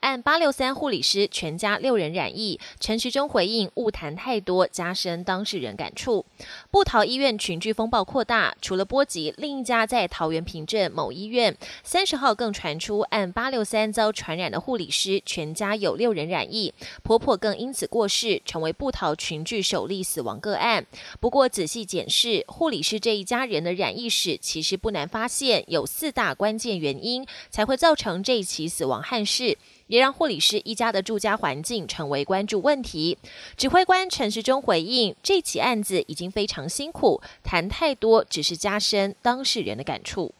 按八六三护理师全家六人染疫，陈时中回应勿谈太多，加深当事人感触。布桃医院群聚风暴扩大，除了波及另一家在桃园平镇某医院，三十号更传出按八六三遭传染的护理师全家有六人染疫，婆婆更因此过世，成为布桃群聚首例死亡个案。不过仔细检视护理师这一家人的染疫史，其实不难发现有四大关键原因，才会造成这一起死亡憾事。也让护理师一家的住家环境成为关注问题。指挥官陈时中回应，这起案子已经非常辛苦，谈太多只是加深当事人的感触。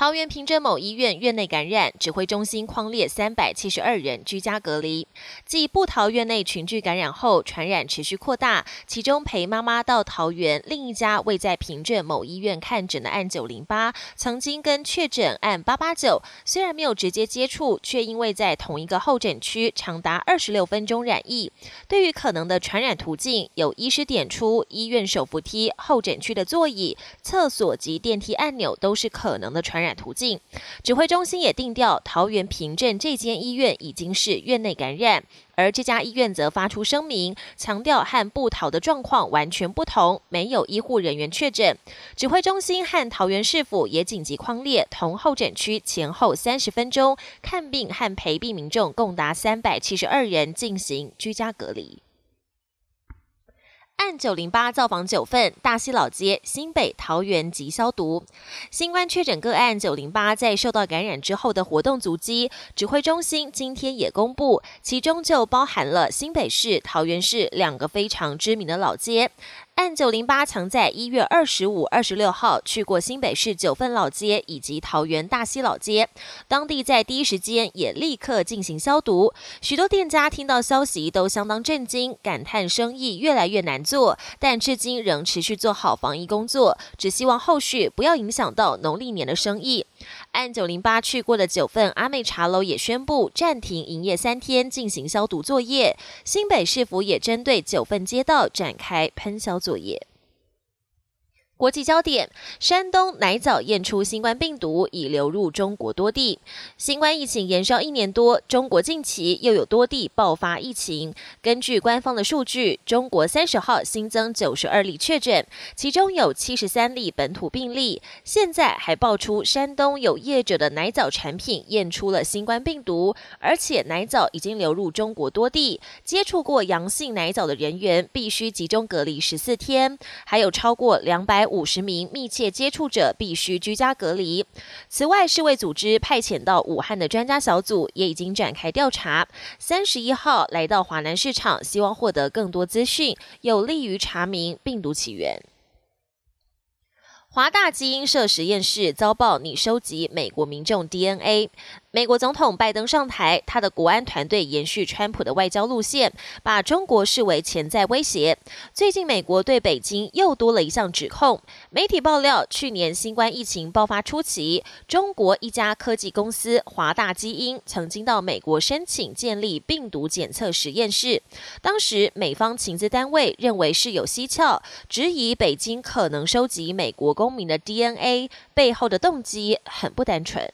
桃园平镇某医院院内感染，指挥中心框列三百七十二人居家隔离。继布桃院内群聚感染后，传染持续扩大。其中陪妈妈到桃园另一家位在平镇某医院看诊的案九零八，曾经跟确诊案八八九虽然没有直接接触，却因为在同一个候诊区长达二十六分钟染疫。对于可能的传染途径，有医师点出，医院手扶梯、候诊区的座椅、厕所及电梯按钮都是可能的传染。途径，指挥中心也定调，桃园平镇这间医院已经是院内感染，而这家医院则发出声明，强调和布桃的状况完全不同，没有医护人员确诊。指挥中心和桃园市府也紧急框列同候诊区前后三十分钟看病和陪病民众共达三百七十二人进行居家隔离。案九零八造访九份，大溪老街、新北、桃园及消毒。新冠确诊个案九零八在受到感染之后的活动足迹，指挥中心今天也公布，其中就包含了新北市、桃园市两个非常知名的老街。案九零八曾在一月二十五、二十六号去过新北市九份老街以及桃园大溪老街，当地在第一时间也立刻进行消毒。许多店家听到消息都相当震惊，感叹生意越来越难做，但至今仍持续做好防疫工作，只希望后续不要影响到农历年的生意。按九零八去过的九份阿妹茶楼也宣布暂停营业三天，进行消毒作业。新北市府也针对九份街道展开喷消作业。国际焦点：山东奶枣验出新冠病毒，已流入中国多地。新冠疫情延烧一年多，中国近期又有多地爆发疫情。根据官方的数据，中国三十号新增九十二例确诊，其中有七十三例本土病例。现在还爆出山东有业者的奶枣产品验出了新冠病毒，而且奶枣已经流入中国多地，接触过阳性奶枣的人员必须集中隔离十四天，还有超过两百。五十名密切接触者必须居家隔离。此外，世卫组织派遣到武汉的专家小组也已经展开调查。三十一号来到华南市场，希望获得更多资讯，有利于查明病毒起源。华大基因社实验室遭曝拟收集美国民众 DNA。美国总统拜登上台，他的国安团队延续川普的外交路线，把中国视为潜在威胁。最近，美国对北京又多了一项指控。媒体爆料，去年新冠疫情爆发初期，中国一家科技公司华大基因曾经到美国申请建立病毒检测实验室。当时，美方情资单位认为事有蹊跷，质疑北京可能收集美国公民的 DNA 背后的动机很不单纯。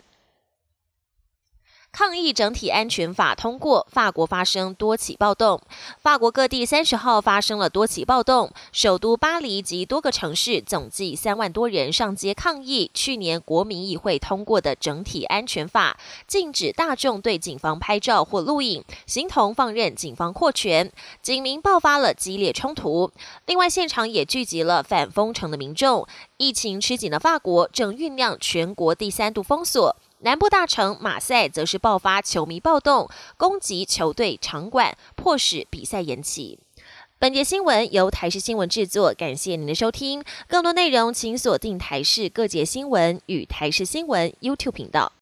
抗议整体安全法通过，法国发生多起暴动。法国各地三十号发生了多起暴动，首都巴黎及多个城市总计三万多人上街抗议。去年国民议会通过的整体安全法，禁止大众对警方拍照或录影，形同放任警方扩权，警民爆发了激烈冲突。另外，现场也聚集了反封城的民众。疫情吃紧的法国正酝酿全国第三度封锁。南部大城马赛则是爆发球迷暴动，攻击球队场馆，迫使比赛延期。本节新闻由台视新闻制作，感谢您的收听。更多内容请锁定台视各节新闻与台视新闻 YouTube 频道。